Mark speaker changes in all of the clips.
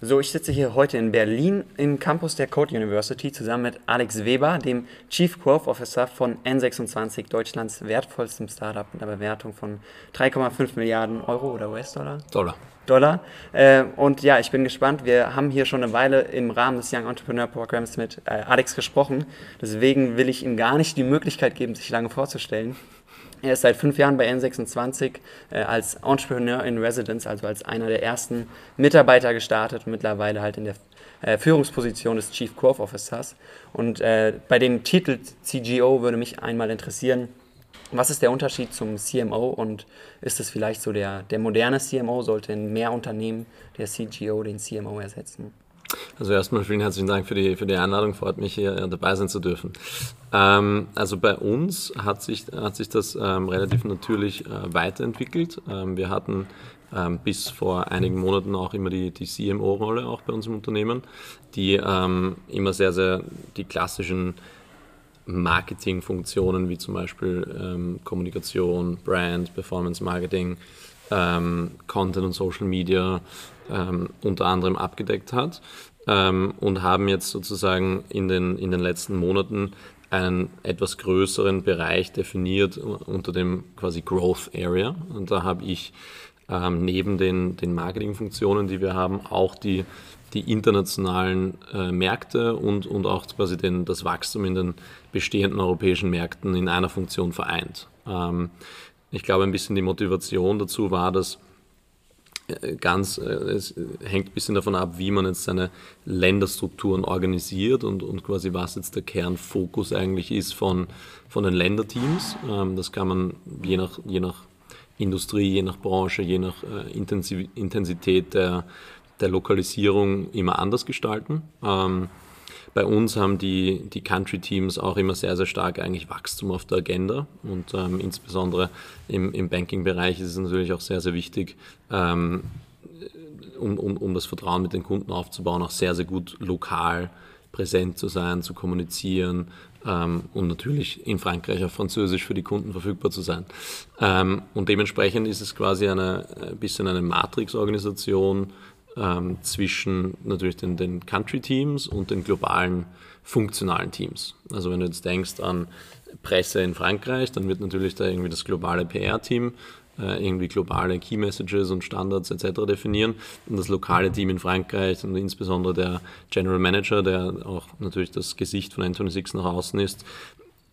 Speaker 1: So, ich sitze hier heute in Berlin im Campus der Code University zusammen mit Alex Weber, dem Chief Growth Officer von N26, Deutschlands wertvollstem Startup mit einer Bewertung von 3,5 Milliarden Euro oder US-Dollar?
Speaker 2: Dollar.
Speaker 1: Dollar. Äh, und ja, ich bin gespannt. Wir haben hier schon eine Weile im Rahmen des Young Entrepreneur Programms mit äh, Alex gesprochen. Deswegen will ich ihm gar nicht die Möglichkeit geben, sich lange vorzustellen. Er ist seit fünf Jahren bei N26 äh, als Entrepreneur in Residence, also als einer der ersten Mitarbeiter gestartet mittlerweile halt in der äh, Führungsposition des Chief Growth Officers. Und äh, bei dem Titel CGO würde mich einmal interessieren, was ist der Unterschied zum CMO und ist es vielleicht so der, der moderne CMO, sollte in mehr Unternehmen der CGO den CMO ersetzen?
Speaker 2: Also erstmal vielen herzlichen Dank für die, für die Einladung, freut mich hier dabei sein zu dürfen. Ähm, also bei uns hat sich, hat sich das ähm, relativ natürlich äh, weiterentwickelt. Ähm, wir hatten ähm, bis vor einigen Monaten auch immer die, die CMO-Rolle auch bei uns im Unternehmen, die ähm, immer sehr, sehr die klassischen Marketingfunktionen wie zum Beispiel ähm, Kommunikation, Brand, Performance Marketing, Content und Social Media ähm, unter anderem abgedeckt hat ähm, und haben jetzt sozusagen in den, in den letzten Monaten einen etwas größeren Bereich definiert unter dem quasi Growth Area. Und da habe ich ähm, neben den, den Marketingfunktionen, die wir haben, auch die, die internationalen äh, Märkte und, und auch quasi den, das Wachstum in den bestehenden europäischen Märkten in einer Funktion vereint. Ähm, ich glaube, ein bisschen die Motivation dazu war, dass ganz, äh, es hängt ein bisschen davon ab, wie man jetzt seine Länderstrukturen organisiert und, und quasi was jetzt der Kernfokus eigentlich ist von, von den Länderteams. Ähm, das kann man je nach, je nach Industrie, je nach Branche, je nach äh, Intensität der, der Lokalisierung immer anders gestalten. Bei uns haben die, die Country-Teams auch immer sehr, sehr stark eigentlich Wachstum auf der Agenda und ähm, insbesondere im, im Banking-Bereich ist es natürlich auch sehr, sehr wichtig, ähm, um, um, um das Vertrauen mit den Kunden aufzubauen, auch sehr, sehr gut lokal präsent zu sein, zu kommunizieren ähm, und natürlich in Frankreich auf Französisch für die Kunden verfügbar zu sein. Ähm, und dementsprechend ist es quasi eine, ein bisschen eine Matrix-Organisation, ähm, zwischen natürlich den, den Country-Teams und den globalen funktionalen Teams. Also wenn du jetzt denkst an Presse in Frankreich, dann wird natürlich da irgendwie das globale PR-Team äh, irgendwie globale Key Messages und Standards etc. definieren. Und das lokale Team in Frankreich und insbesondere der General Manager, der auch natürlich das Gesicht von N26 nach außen ist,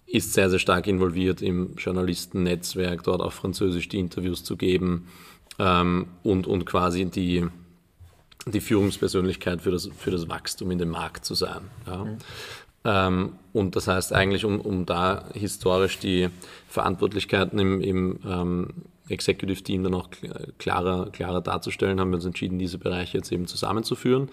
Speaker 2: ist sehr, sehr stark involviert im Journalistennetzwerk, dort auf Französisch die Interviews zu geben ähm, und, und quasi die, die Führungspersönlichkeit für das, für das Wachstum in dem Markt zu sein. Ja. Mhm. Ähm, und das heißt eigentlich, um, um da historisch die Verantwortlichkeiten im, im ähm, Executive Team dann auch klarer, klarer darzustellen, haben wir uns entschieden, diese Bereiche jetzt eben zusammenzuführen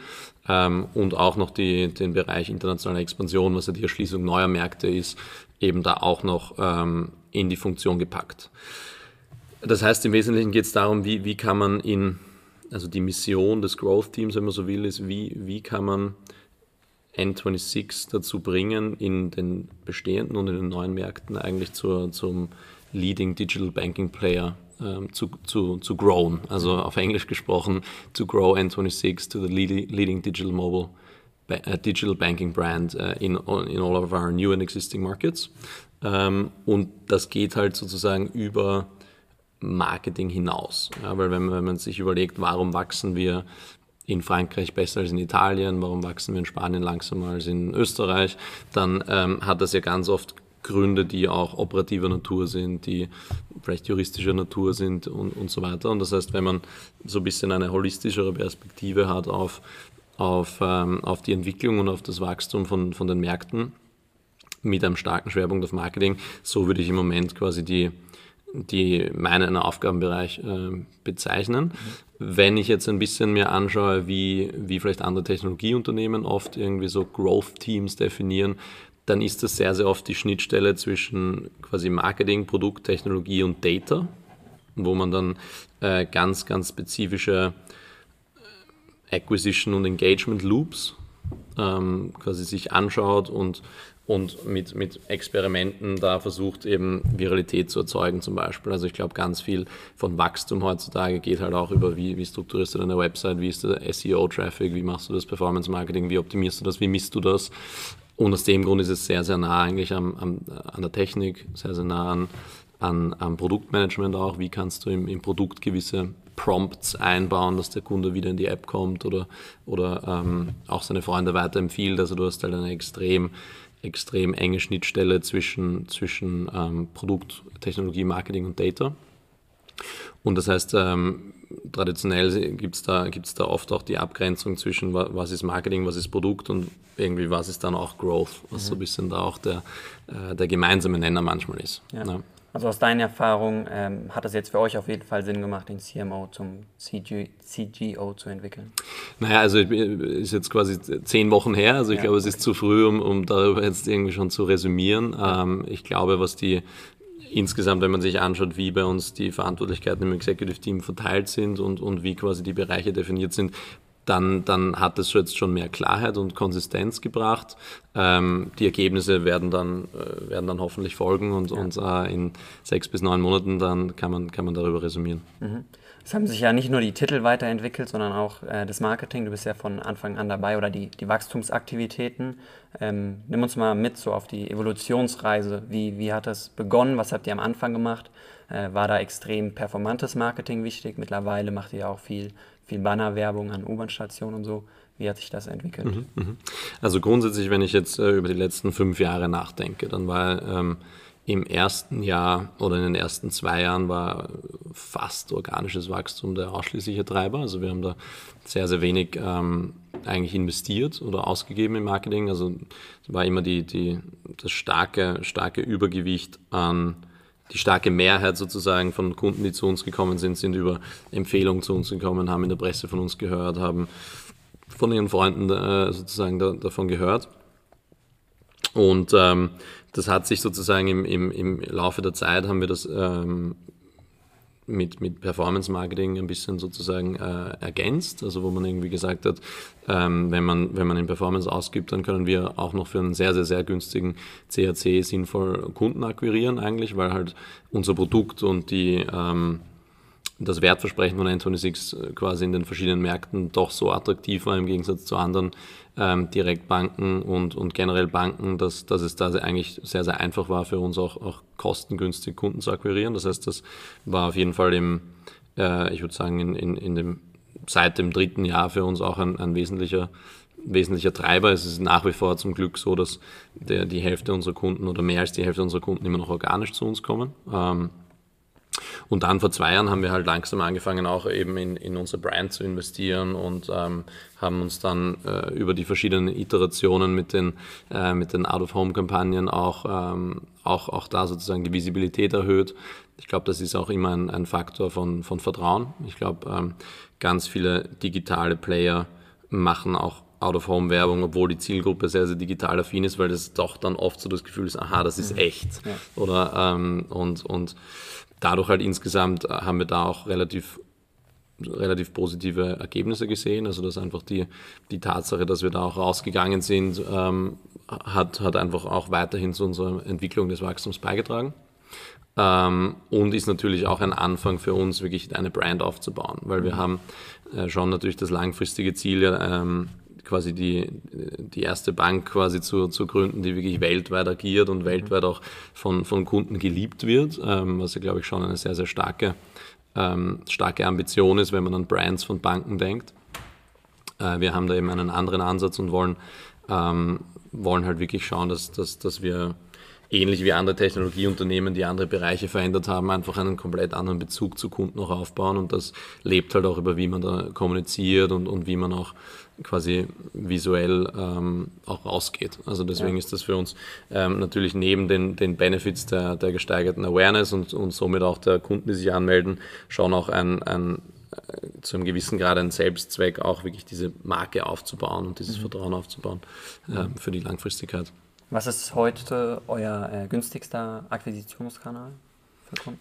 Speaker 2: ähm, und auch noch die, den Bereich internationale Expansion, was ja die Erschließung neuer Märkte ist, eben da auch noch ähm, in die Funktion gepackt. Das heißt, im Wesentlichen geht es darum, wie, wie kann man in also die Mission des Growth Teams, wenn man so will, ist, wie, wie kann man N26 dazu bringen, in den bestehenden und in den neuen Märkten eigentlich zur, zum Leading Digital Banking Player ähm, zu, zu, zu growen. Also auf Englisch gesprochen, to grow N26 to the leading digital mobile uh, digital banking brand uh, in, in all of our new and existing markets. Ähm, und das geht halt sozusagen über Marketing hinaus. Ja, weil wenn man, wenn man sich überlegt, warum wachsen wir in Frankreich besser als in Italien, warum wachsen wir in Spanien langsamer als in Österreich, dann ähm, hat das ja ganz oft Gründe, die auch operativer Natur sind, die vielleicht juristischer Natur sind und, und so weiter. Und das heißt, wenn man so ein bisschen eine holistischere Perspektive hat auf, auf, ähm, auf die Entwicklung und auf das Wachstum von, von den Märkten mit einem starken Schwerpunkt auf Marketing, so würde ich im Moment quasi die, die meinen Aufgabenbereich äh, bezeichnen. Mhm. Wenn ich jetzt ein bisschen mir anschaue, wie, wie vielleicht andere Technologieunternehmen oft irgendwie so Growth Teams definieren, dann ist das sehr, sehr oft die Schnittstelle zwischen quasi Marketing, Produkt, Technologie und Data. wo man dann äh, ganz, ganz spezifische äh, Acquisition und Engagement Loops ähm, quasi sich anschaut und und mit, mit Experimenten da versucht, eben Viralität zu erzeugen zum Beispiel. Also ich glaube, ganz viel von Wachstum heutzutage geht halt auch über, wie, wie strukturierst du deine Website, wie ist der SEO-Traffic, wie machst du das Performance-Marketing, wie optimierst du das, wie misst du das. Und aus dem Grund ist es sehr, sehr nah eigentlich am, am, an der Technik, sehr, sehr nah an, an, am Produktmanagement auch. Wie kannst du im, im Produkt gewisse Prompts einbauen, dass der Kunde wieder in die App kommt oder, oder ähm, auch seine Freunde weiterempfiehlt. Also du hast halt eine extrem extrem enge Schnittstelle zwischen, zwischen ähm, Produkt, Technologie, Marketing und Data. Und das heißt, ähm, traditionell gibt es da, gibt's da oft auch die Abgrenzung zwischen was ist Marketing, was ist Produkt und irgendwie was ist dann auch Growth, was mhm. so ein bisschen da auch der, äh, der gemeinsame Nenner manchmal ist.
Speaker 1: Ja. Ne? Also aus deiner Erfahrung ähm, hat es jetzt für euch auf jeden Fall Sinn gemacht, den CMO zum CG, CGO zu entwickeln?
Speaker 2: Naja, also ist jetzt quasi zehn Wochen her, also ich ja, glaube, es okay. ist zu früh, um, um darüber jetzt irgendwie schon zu resümieren. Ähm, ich glaube, was die insgesamt, wenn man sich anschaut, wie bei uns die Verantwortlichkeiten im Executive Team verteilt sind und, und wie quasi die Bereiche definiert sind, dann, dann hat es jetzt schon mehr Klarheit und Konsistenz gebracht. Ähm, die Ergebnisse werden dann, äh, werden dann hoffentlich folgen und, ja. und äh, in sechs bis neun Monaten dann kann man, kann man darüber resümieren.
Speaker 1: Mhm. Es haben sich ja nicht nur die Titel weiterentwickelt, sondern auch äh, das Marketing. Du bist ja von Anfang an dabei oder die, die Wachstumsaktivitäten. Ähm, nimm uns mal mit so auf die Evolutionsreise. Wie, wie hat das begonnen? Was habt ihr am Anfang gemacht? Äh, war da extrem performantes Marketing wichtig? Mittlerweile macht ihr auch viel viel Bannerwerbung an U-Bahn-Stationen und so. Wie hat sich das entwickelt? Mhm,
Speaker 2: mhm. Also grundsätzlich, wenn ich jetzt äh, über die letzten fünf Jahre nachdenke, dann war ähm, im ersten Jahr oder in den ersten zwei Jahren war fast organisches Wachstum der ausschließliche Treiber. Also wir haben da sehr, sehr wenig ähm, eigentlich investiert oder ausgegeben im Marketing. Also es war immer die, die, das starke, starke Übergewicht an die starke Mehrheit sozusagen von Kunden, die zu uns gekommen sind, sind über Empfehlungen zu uns gekommen, haben in der Presse von uns gehört, haben von ihren Freunden äh, sozusagen da, davon gehört. Und ähm, das hat sich sozusagen im, im, im Laufe der Zeit haben wir das ähm, mit, mit Performance Marketing ein bisschen sozusagen äh, ergänzt. Also wo man irgendwie gesagt hat, ähm, wenn, man, wenn man in Performance ausgibt, dann können wir auch noch für einen sehr, sehr, sehr günstigen CAC sinnvoll Kunden akquirieren eigentlich, weil halt unser Produkt und die ähm, das Wertversprechen von N26 quasi in den verschiedenen Märkten doch so attraktiv war im Gegensatz zu anderen ähm, Direktbanken und, und generell Banken, dass, dass es da eigentlich sehr, sehr einfach war für uns auch, auch kostengünstig Kunden zu akquirieren. Das heißt, das war auf jeden Fall im, äh, ich würde sagen, in, in, in dem, seit dem dritten Jahr für uns auch ein, ein wesentlicher wesentlicher Treiber. Es ist nach wie vor zum Glück so, dass der, die Hälfte unserer Kunden oder mehr als die Hälfte unserer Kunden immer noch organisch zu uns kommen. Ähm, und dann vor zwei Jahren haben wir halt langsam angefangen, auch eben in, in unsere Brand zu investieren und ähm, haben uns dann äh, über die verschiedenen Iterationen mit den, äh, mit den Out-of-Home-Kampagnen auch, ähm, auch, auch da sozusagen die Visibilität erhöht. Ich glaube, das ist auch immer ein, ein Faktor von, von Vertrauen. Ich glaube, ähm, ganz viele digitale Player machen auch Out-of-Home-Werbung, obwohl die Zielgruppe sehr, sehr digital affin ist, weil das doch dann oft so das Gefühl ist, aha, das ist mhm. echt. Ja. Oder ähm, und, und dadurch halt insgesamt äh, haben wir da auch relativ relativ positive Ergebnisse gesehen. Also dass einfach die, die Tatsache, dass wir da auch rausgegangen sind, ähm, hat, hat einfach auch weiterhin zu unserer Entwicklung des Wachstums beigetragen. Ähm, und ist natürlich auch ein Anfang für uns, wirklich eine Brand aufzubauen, weil wir haben äh, schon natürlich das langfristige Ziel, ähm, quasi die, die erste Bank quasi zu, zu gründen, die wirklich weltweit agiert und weltweit auch von, von Kunden geliebt wird, ähm, was ja, glaube ich, schon eine sehr, sehr starke, ähm, starke Ambition ist, wenn man an Brands von Banken denkt. Äh, wir haben da eben einen anderen Ansatz und wollen, ähm, wollen halt wirklich schauen, dass, dass, dass wir ähnlich wie andere Technologieunternehmen, die andere Bereiche verändert haben, einfach einen komplett anderen Bezug zu Kunden auch aufbauen. Und das lebt halt auch über, wie man da kommuniziert und, und wie man auch quasi visuell ähm, auch rausgeht. Also deswegen ja. ist das für uns ähm, natürlich neben den, den Benefits der, der gesteigerten Awareness und, und somit auch der Kunden, die sich anmelden, schon auch ein, ein äh, zu einem gewissen Grad ein Selbstzweck, auch wirklich diese Marke aufzubauen und dieses mhm. Vertrauen aufzubauen äh, für die Langfristigkeit.
Speaker 1: Was ist heute euer äh, günstigster Akquisitionskanal?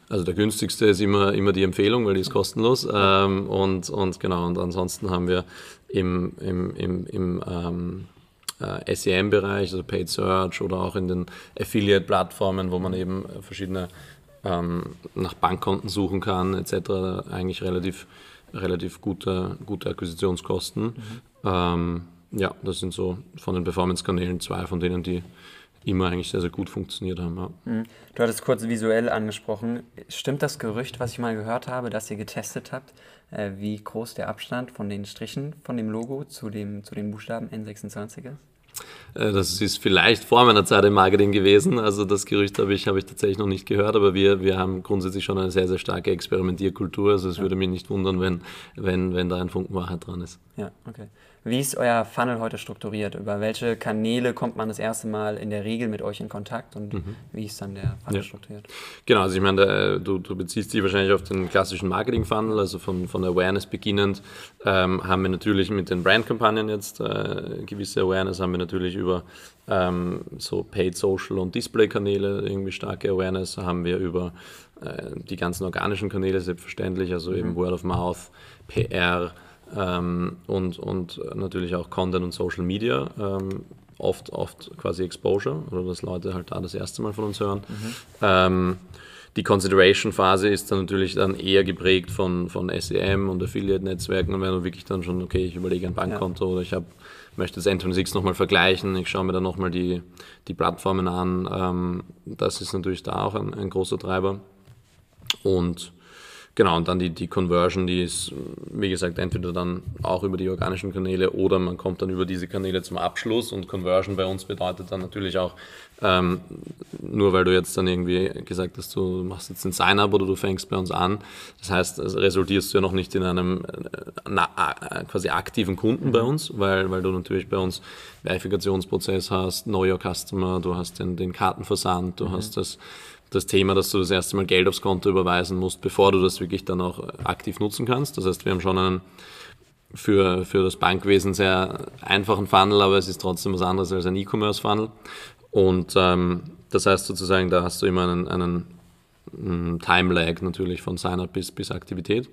Speaker 2: Also der günstigste ist immer, immer die Empfehlung, weil die ist kostenlos. Ähm, und, und genau, und ansonsten haben wir im, im, im, im ähm, äh, SEM-Bereich, also Paid Search oder auch in den Affiliate-Plattformen, wo man eben verschiedene ähm, nach Bankkonten suchen kann, etc., eigentlich relativ, relativ gute, gute Akquisitionskosten. Mhm. Ähm, ja, das sind so von den Performance-Kanälen zwei von denen, die immer eigentlich sehr, sehr gut funktioniert haben. Ja.
Speaker 1: Mhm. Du hattest kurz visuell angesprochen. Stimmt das Gerücht, was ich mal gehört habe, dass ihr getestet habt, äh, wie groß der Abstand von den Strichen von dem Logo zu, dem, zu den Buchstaben N26 ist?
Speaker 2: Äh, das ist vielleicht vor meiner Zeit im Marketing gewesen. Also das Gerücht habe ich, habe ich tatsächlich noch nicht gehört, aber wir, wir haben grundsätzlich schon eine sehr, sehr starke Experimentierkultur. Also es ja. würde mich nicht wundern, wenn, wenn, wenn da ein Funken Wahrheit dran ist.
Speaker 1: Ja, okay. Wie ist euer Funnel heute strukturiert? Über welche Kanäle kommt man das erste Mal in der Regel mit euch in Kontakt und mhm. wie ist dann der Funnel ja. strukturiert?
Speaker 2: Genau, also ich meine, du, du beziehst dich wahrscheinlich auf den klassischen Marketing-Funnel, also von, von Awareness beginnend ähm, haben wir natürlich mit den Brand-Kampagnen jetzt äh, gewisse Awareness, haben wir natürlich über ähm, so Paid Social und Display-Kanäle irgendwie starke Awareness, haben wir über äh, die ganzen organischen Kanäle selbstverständlich, also mhm. eben Word of Mouth, PR, ähm, und, und natürlich auch Content und Social Media. Ähm, oft, oft quasi Exposure oder dass Leute halt da das erste Mal von uns hören. Mhm. Ähm, die Consideration-Phase ist dann natürlich dann eher geprägt von, von SEM und Affiliate-Netzwerken und wenn du wirklich dann schon, okay, ich überlege ein Bankkonto ja. oder ich hab, möchte das N26 nochmal vergleichen, ich schaue mir dann nochmal die, die Plattformen an, ähm, das ist natürlich da auch ein, ein großer Treiber. Und Genau, und dann die, die Conversion, die ist, wie gesagt, entweder dann auch über die organischen Kanäle oder man kommt dann über diese Kanäle zum Abschluss und Conversion bei uns bedeutet dann natürlich auch, ähm, nur weil du jetzt dann irgendwie gesagt hast, du machst jetzt ein Sign-up oder du fängst bei uns an, das heißt, resultierst du ja noch nicht in einem äh, na, äh, quasi aktiven Kunden bei uns, weil, weil du natürlich bei uns Verifikationsprozess hast, Know Your Customer, du hast den, den Kartenversand, du mhm. hast das das Thema, dass du das erste Mal Geld aufs Konto überweisen musst, bevor du das wirklich dann auch aktiv nutzen kannst. Das heißt, wir haben schon einen für, für das Bankwesen sehr einfachen Funnel, aber es ist trotzdem was anderes als ein E-Commerce-Funnel. Und ähm, das heißt sozusagen, da hast du immer einen, einen, einen Time-Lag natürlich von Sign-up bis, bis Aktivität.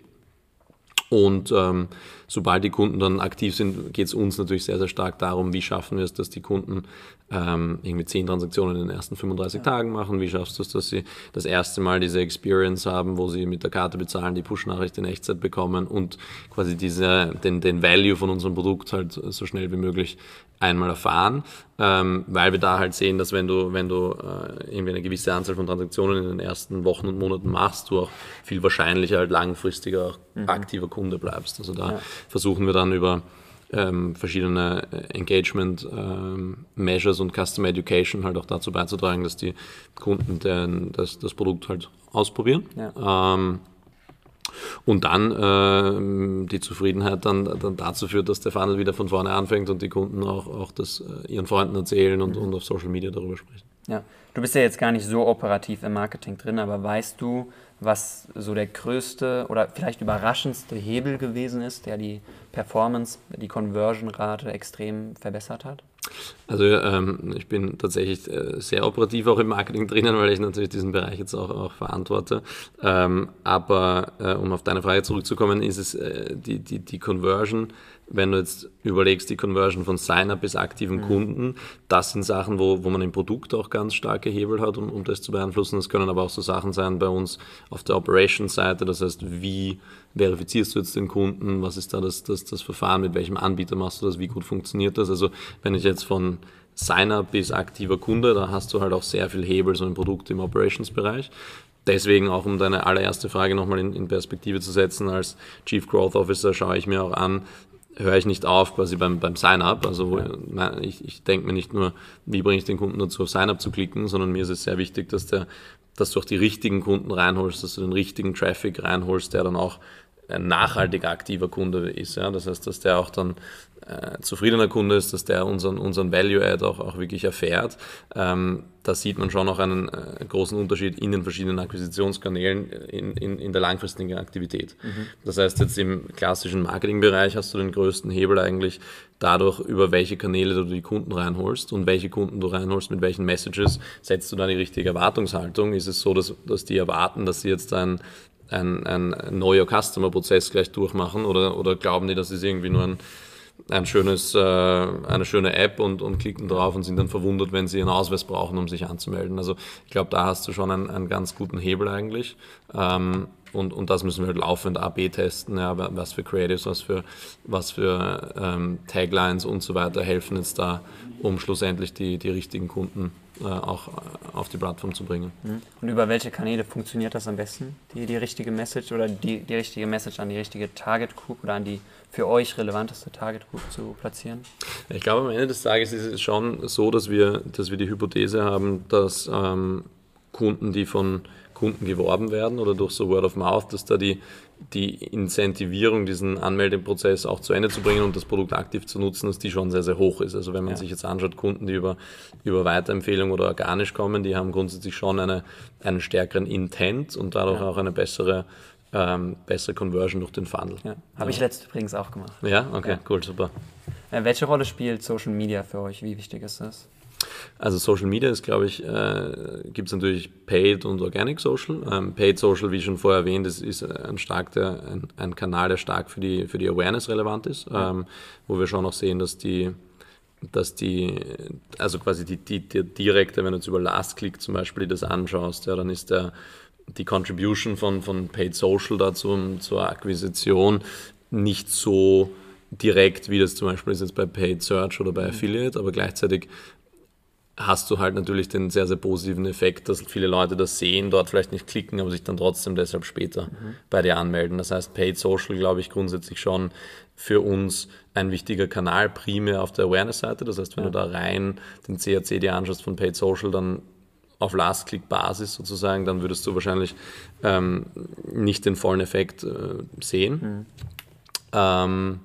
Speaker 2: Und ähm, sobald die Kunden dann aktiv sind, geht es uns natürlich sehr, sehr stark darum, wie schaffen wir es, dass die Kunden ähm, irgendwie 10 Transaktionen in den ersten 35 ja. Tagen machen. Wie schaffst du es, dass sie das erste Mal diese Experience haben, wo sie mit der Karte bezahlen, die Push-Nachricht in Echtzeit bekommen und quasi diese, den, den Value von unserem Produkt halt so schnell wie möglich einmal erfahren, ähm, weil wir da halt sehen, dass wenn du, wenn du äh, irgendwie eine gewisse Anzahl von Transaktionen in den ersten Wochen und Monaten machst, du auch viel wahrscheinlicher halt langfristiger mhm. aktiver Kunde bleibst. Also da ja. versuchen wir dann über ähm, verschiedene äh, Engagement ähm, Measures und Customer Education halt auch dazu beizutragen, dass die Kunden den, das, das Produkt halt ausprobieren. Ja. Und dann äh, die Zufriedenheit dann, dann dazu führt, dass der Funnel wieder von vorne anfängt und die Kunden auch, auch das äh, ihren Freunden erzählen und, mhm. und auf Social Media darüber sprechen.
Speaker 1: Ja, du bist ja jetzt gar nicht so operativ im Marketing drin, aber weißt du, was so der größte oder vielleicht überraschendste Hebel gewesen ist, der die Performance, die Conversion-Rate extrem verbessert hat?
Speaker 2: Also ähm, ich bin tatsächlich äh, sehr operativ auch im Marketing drinnen, weil ich natürlich diesen Bereich jetzt auch, auch verantworte. Ähm, aber äh, um auf deine Frage zurückzukommen, ist es äh, die, die, die Conversion wenn du jetzt überlegst, die Conversion von Sign-up bis aktiven mhm. Kunden, das sind Sachen, wo, wo man im Produkt auch ganz starke Hebel hat, um, um das zu beeinflussen. Das können aber auch so Sachen sein bei uns auf der Operations-Seite, das heißt, wie verifizierst du jetzt den Kunden, was ist da das, das, das Verfahren, mit welchem Anbieter machst du das, wie gut funktioniert das. Also wenn ich jetzt von Sign-up bis aktiver Kunde, da hast du halt auch sehr viel Hebel so im Produkt im Operations-Bereich. Deswegen auch, um deine allererste Frage nochmal in, in, Perspektive zu setzen, als Chief Growth Officer schaue ich mir auch an, höre ich nicht auf quasi beim, beim Sign-up. Also ja. ich, ich denke mir nicht nur, wie bringe ich den Kunden dazu, auf Sign-up zu klicken, sondern mir ist es sehr wichtig, dass, der, dass du auch die richtigen Kunden reinholst, dass du den richtigen Traffic reinholst, der dann auch ein nachhaltig aktiver Kunde ist. Ja? Das heißt, dass der auch dann äh, zufriedener Kunde ist, dass der unseren, unseren Value-Add auch, auch wirklich erfährt. Ähm, da sieht man schon auch einen äh, großen Unterschied in den verschiedenen Akquisitionskanälen in, in, in der langfristigen Aktivität. Mhm. Das heißt, jetzt im klassischen Marketingbereich hast du den größten Hebel eigentlich dadurch, über welche Kanäle du die Kunden reinholst und welche Kunden du reinholst, mit welchen Messages setzt du da die richtige Erwartungshaltung. Ist es so, dass, dass die erwarten, dass sie jetzt ein ein, ein neuer Customer-Prozess gleich durchmachen oder, oder glauben die, dass es irgendwie nur ein ein schönes, äh, eine schöne App und, und klicken drauf und sind dann verwundert, wenn sie einen Ausweis brauchen, um sich anzumelden. Also ich glaube, da hast du schon einen, einen ganz guten Hebel eigentlich. Ähm, und, und das müssen wir halt laufend AB testen, ja, was für Creatives, was für, was für ähm, Taglines und so weiter helfen jetzt da, um schlussendlich die, die richtigen Kunden äh, auch äh, auf die Plattform zu bringen.
Speaker 1: Mhm. Und über welche Kanäle funktioniert das am besten? Die, die richtige Message oder die, die richtige Message an die richtige Target Group oder an die für euch relevanteste Target Group zu platzieren?
Speaker 2: Ich glaube, am Ende des Tages ist es schon so, dass wir, dass wir die Hypothese haben, dass ähm, Kunden, die von Kunden geworben werden oder durch so Word of Mouth, dass da die, die Incentivierung, diesen Anmeldeprozess auch zu Ende zu bringen und das Produkt aktiv zu nutzen, dass die schon sehr, sehr hoch ist. Also wenn man ja. sich jetzt anschaut, Kunden, die über, über Weiterempfehlung oder organisch kommen, die haben grundsätzlich schon eine, einen stärkeren Intent und dadurch ja. auch eine bessere ähm, bessere Conversion durch den Funnel. Ja.
Speaker 1: Habe ich letzt übrigens auch gemacht.
Speaker 2: Ja, okay, cool, super.
Speaker 1: Äh, welche Rolle spielt Social Media für euch? Wie wichtig ist das?
Speaker 2: Also Social Media ist, glaube ich, äh, gibt es natürlich Paid und Organic Social. Ähm, Paid Social, wie schon vorher erwähnt, ist, ist ein, stark der, ein, ein, Kanal, der stark für die, für die Awareness relevant ist, ähm, wo wir schon auch sehen, dass die, dass die, also quasi die, die, die direkte, wenn du jetzt über Last Click zum Beispiel das anschaust, ja, dann ist der die Contribution von, von Paid Social dazu zur Akquisition nicht so direkt, wie das zum Beispiel ist jetzt bei Paid Search oder bei mhm. Affiliate, aber gleichzeitig hast du halt natürlich den sehr, sehr positiven Effekt, dass viele Leute das sehen, dort vielleicht nicht klicken, aber sich dann trotzdem deshalb später mhm. bei dir anmelden. Das heißt, Paid Social, glaube ich, grundsätzlich schon für uns ein wichtiger Kanal, primär auf der Awareness-Seite. Das heißt, wenn ja. du da rein den CAC dir anschaust von Paid Social, dann auf Last-Click-Basis sozusagen, dann würdest du wahrscheinlich ähm, nicht den vollen Effekt äh, sehen. Mhm. Ähm,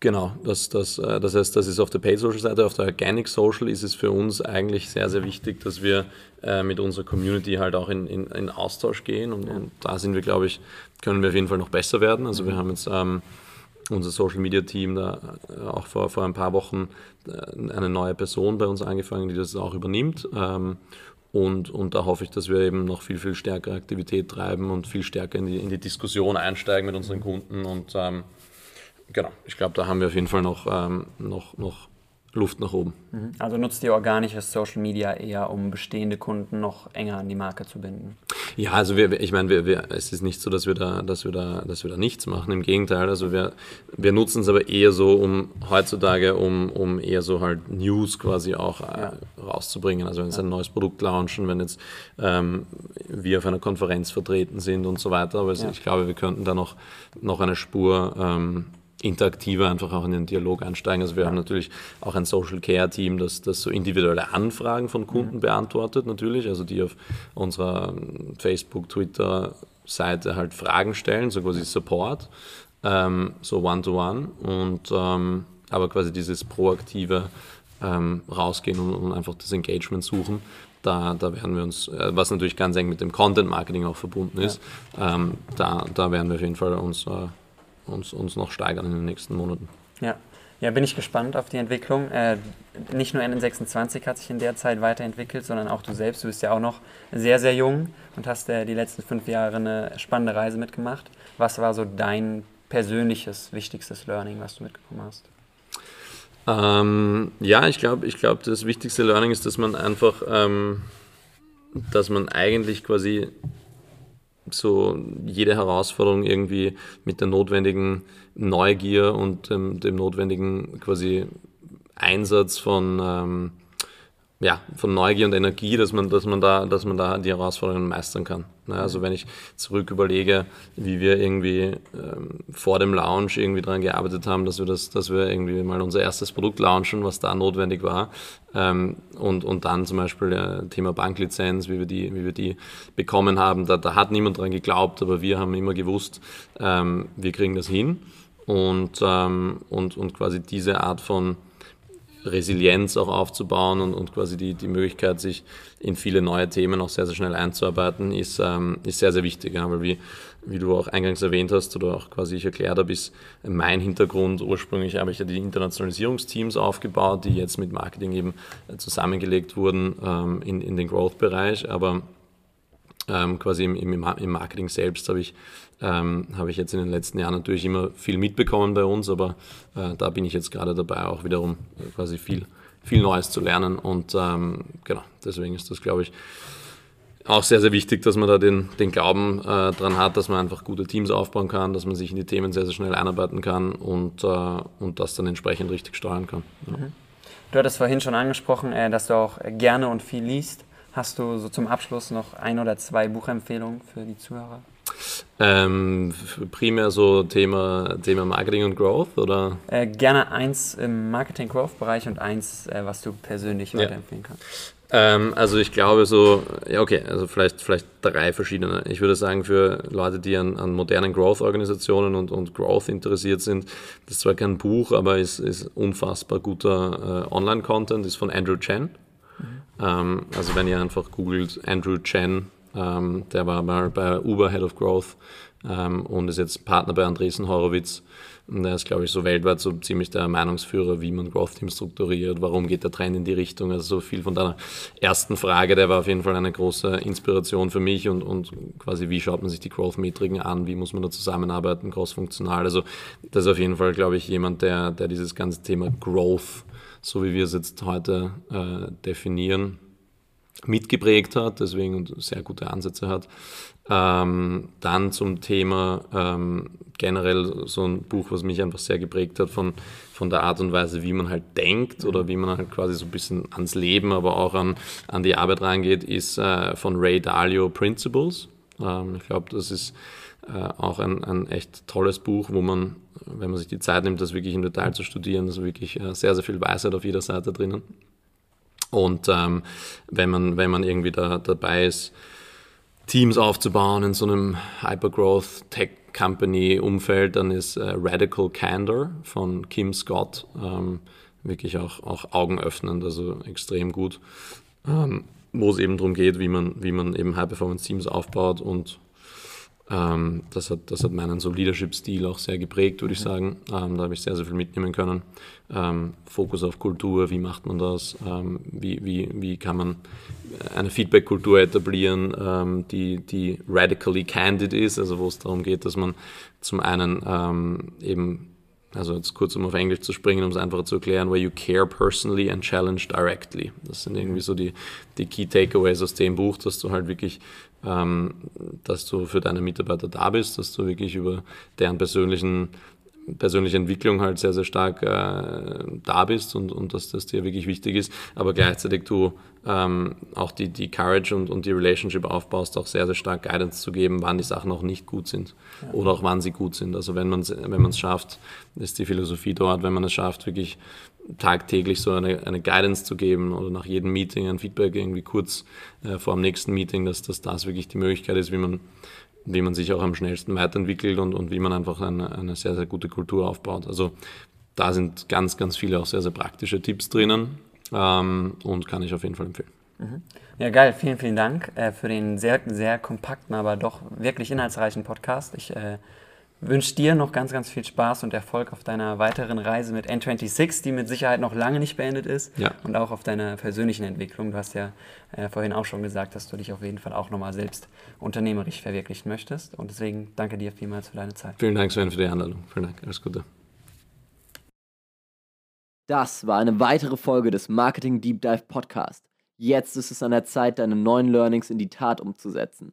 Speaker 2: genau, das, das, äh, das heißt, das ist auf der Paid-Social-Seite. Auf der Organic Social ist es für uns eigentlich sehr, sehr wichtig, dass wir äh, mit unserer Community halt auch in, in, in Austausch gehen und, ja. und, da sind wir, glaube ich, können wir auf jeden Fall noch besser werden. Also mhm. wir haben jetzt ähm, unser Social Media Team da äh, auch vor, vor ein paar Wochen äh, eine neue Person bei uns angefangen, die das auch übernimmt. Ähm, und, und da hoffe ich, dass wir eben noch viel, viel stärkere Aktivität treiben und viel stärker in die, in die Diskussion einsteigen mit unseren Kunden. Und ähm, genau, ich glaube, da haben wir auf jeden Fall noch, ähm, noch, noch Luft nach oben.
Speaker 1: Mhm. Also nutzt ihr organisches Social Media eher, um bestehende Kunden noch enger an die Marke zu binden?
Speaker 2: Ja, also wir, ich meine, wir, wir, es ist nicht so, dass wir da, dass wir da, dass wir da nichts machen. Im Gegenteil, also wir, wir nutzen es aber eher so, um heutzutage, um, um eher so halt News quasi auch äh, ja. rauszubringen. Also wenn es ja. ein neues Produkt launchen, wenn jetzt ähm, wir auf einer Konferenz vertreten sind und so weiter. Aber ja. ich glaube, wir könnten da noch, noch eine Spur ähm, interaktiver einfach auch in den Dialog einsteigen. Also wir haben natürlich auch ein Social Care Team, das, das so individuelle Anfragen von Kunden mhm. beantwortet natürlich, also die auf unserer Facebook, Twitter Seite halt Fragen stellen, so quasi Support, ähm, so One-to-One -one. und ähm, aber quasi dieses proaktive ähm, rausgehen und, und, einfach das Engagement suchen. Da, da werden wir uns, äh, was natürlich ganz eng mit dem Content Marketing auch verbunden ist, ja. ähm, da, da werden wir auf jeden Fall uns äh, uns, uns noch steigern in den nächsten Monaten.
Speaker 1: Ja. Ja, bin ich gespannt auf die Entwicklung. Äh, nicht nur N26 hat sich in der Zeit weiterentwickelt, sondern auch du selbst. Du bist ja auch noch sehr, sehr jung und hast äh, die letzten fünf Jahre eine spannende Reise mitgemacht. Was war so dein persönliches, wichtigstes Learning, was du mitgekommen hast?
Speaker 2: Ähm, ja, ich glaube, ich glaub, das wichtigste Learning ist, dass man einfach, ähm, dass man eigentlich quasi so jede Herausforderung irgendwie mit der notwendigen Neugier und dem, dem notwendigen quasi Einsatz von, ähm, ja, von Neugier und Energie, dass man, dass man, da, dass man da die Herausforderungen meistern kann. Ne? Also wenn ich zurück überlege, wie wir irgendwie ähm, vor dem Launch irgendwie daran gearbeitet haben, dass wir, das, dass wir irgendwie mal unser erstes Produkt launchen, was da notwendig war. Ähm, und, und dann zum Beispiel äh, Thema Banklizenz, wie wir die, wie wir die bekommen haben, da, da hat niemand dran geglaubt, aber wir haben immer gewusst, ähm, wir kriegen das hin. Und, ähm, und, und quasi diese Art von Resilienz auch aufzubauen und, und quasi die, die Möglichkeit, sich in viele neue Themen auch sehr, sehr schnell einzuarbeiten, ist, ähm, ist sehr, sehr wichtig. Ja, weil wie, wie du auch eingangs erwähnt hast oder auch quasi ich erklärt habe, ist mein Hintergrund. Ursprünglich habe ich ja die Internationalisierungsteams aufgebaut, die jetzt mit Marketing eben zusammengelegt wurden ähm, in, in den Growth-Bereich. Aber ähm, quasi im, im, im, Marketing selbst habe ich, ähm, habe ich jetzt in den letzten Jahren natürlich immer viel mitbekommen bei uns, aber äh, da bin ich jetzt gerade dabei, auch wiederum äh, quasi viel, viel Neues zu lernen. Und ähm, genau, deswegen ist das, glaube ich, auch sehr, sehr wichtig, dass man da den, den Glauben äh, dran hat, dass man einfach gute Teams aufbauen kann, dass man sich in die Themen sehr, sehr schnell einarbeiten kann und, äh, und das dann entsprechend richtig steuern kann. Ja.
Speaker 1: Mhm. Du hattest vorhin schon angesprochen, äh, dass du auch gerne und viel liest. Hast du so zum Abschluss noch ein oder zwei Buchempfehlungen für die Zuhörer?
Speaker 2: Ähm, primär so Thema, Thema Marketing und Growth oder?
Speaker 1: Äh, gerne eins im Marketing-Growth-Bereich und eins, äh, was du persönlich ja. weiterempfehlen kannst.
Speaker 2: Ähm, also ich glaube so, ja okay, also vielleicht, vielleicht drei verschiedene. Ich würde sagen, für Leute, die an, an modernen Growth-Organisationen und, und Growth interessiert sind, das ist zwar kein Buch, aber ist, ist unfassbar guter äh, Online-Content, ist von Andrew Chen. Ähm, also wenn ihr einfach googelt Andrew Chen, ähm, der war mal bei Uber Head of Growth ähm, und ist jetzt Partner bei Andresen Horowitz. Und er ist, glaube ich, so weltweit so ziemlich der Meinungsführer, wie man Growth Teams strukturiert, warum geht der Trend in die Richtung. Also so viel von deiner ersten Frage, der war auf jeden Fall eine große Inspiration für mich und, und quasi, wie schaut man sich die Growth-Metriken an, wie muss man da zusammenarbeiten, cross-funktional. Also das ist auf jeden Fall, glaube ich, jemand, der, der dieses ganze Thema Growth so wie wir es jetzt heute äh, definieren, mitgeprägt hat, deswegen und sehr gute Ansätze hat. Ähm, dann zum Thema ähm, generell so ein Buch, was mich einfach sehr geprägt hat von, von der Art und Weise, wie man halt denkt oder wie man halt quasi so ein bisschen ans Leben, aber auch an, an die Arbeit reingeht, ist äh, von Ray Dalio Principles. Ähm, ich glaube, das ist äh, auch ein, ein echt tolles Buch, wo man, wenn man sich die Zeit nimmt, das wirklich im Detail zu studieren, ist wirklich äh, sehr, sehr viel Weisheit auf jeder Seite drinnen. Und ähm, wenn, man, wenn man irgendwie da dabei ist, Teams aufzubauen in so einem Hypergrowth Tech Company Umfeld, dann ist äh, Radical Candor von Kim Scott ähm, wirklich auch, auch augenöffnend, also extrem gut, ähm, wo es eben darum geht, wie man, wie man eben High Performance Teams aufbaut und ähm, das, hat, das hat meinen so Leadership-Stil auch sehr geprägt, würde ich sagen. Ähm, da habe ich sehr, sehr viel mitnehmen können. Ähm, Fokus auf Kultur, wie macht man das? Ähm, wie, wie, wie kann man eine Feedback-Kultur etablieren, ähm, die, die radically candid ist, also wo es darum geht, dass man zum einen ähm, eben also jetzt kurz um auf Englisch zu springen, um es einfacher zu erklären, where you care personally and challenge directly. Das sind irgendwie so die, die Key Takeaways aus dem Buch, dass du halt wirklich ähm, dass du für deine Mitarbeiter da bist, dass du wirklich über deren persönlichen persönliche Entwicklung halt sehr, sehr stark äh, da bist und, und dass das dir wirklich wichtig ist, aber gleichzeitig du ähm, auch die, die Courage und, und die Relationship aufbaust, auch sehr, sehr stark Guidance zu geben, wann die Sachen auch nicht gut sind ja. oder auch wann sie gut sind. Also wenn man es wenn schafft, ist die Philosophie dort, wenn man es schafft, wirklich tagtäglich so eine, eine Guidance zu geben oder nach jedem Meeting ein Feedback irgendwie kurz äh, vor dem nächsten Meeting, dass, dass das wirklich die Möglichkeit ist, wie man, wie man sich auch am schnellsten weiterentwickelt und, und wie man einfach eine, eine sehr, sehr gute Kultur aufbaut. Also da sind ganz, ganz viele auch sehr, sehr praktische Tipps drinnen ähm, und kann ich auf jeden Fall empfehlen.
Speaker 1: Mhm. Ja, geil. Vielen, vielen Dank äh, für den sehr, sehr kompakten, aber doch wirklich inhaltsreichen Podcast. Ich äh, wünsche dir noch ganz, ganz viel Spaß und Erfolg auf deiner weiteren Reise mit N26, die mit Sicherheit noch lange nicht beendet ist. Ja. Und auch auf deiner persönlichen Entwicklung. Du hast ja äh, vorhin auch schon gesagt, dass du dich auf jeden Fall auch nochmal selbst unternehmerisch verwirklichen möchtest. Und deswegen danke dir vielmals für deine Zeit.
Speaker 2: Vielen Dank, Sven, für die Einladung. Vielen Dank. Alles Gute.
Speaker 3: Das war eine weitere Folge des Marketing Deep Dive Podcast. Jetzt ist es an der Zeit, deine neuen Learnings in die Tat umzusetzen.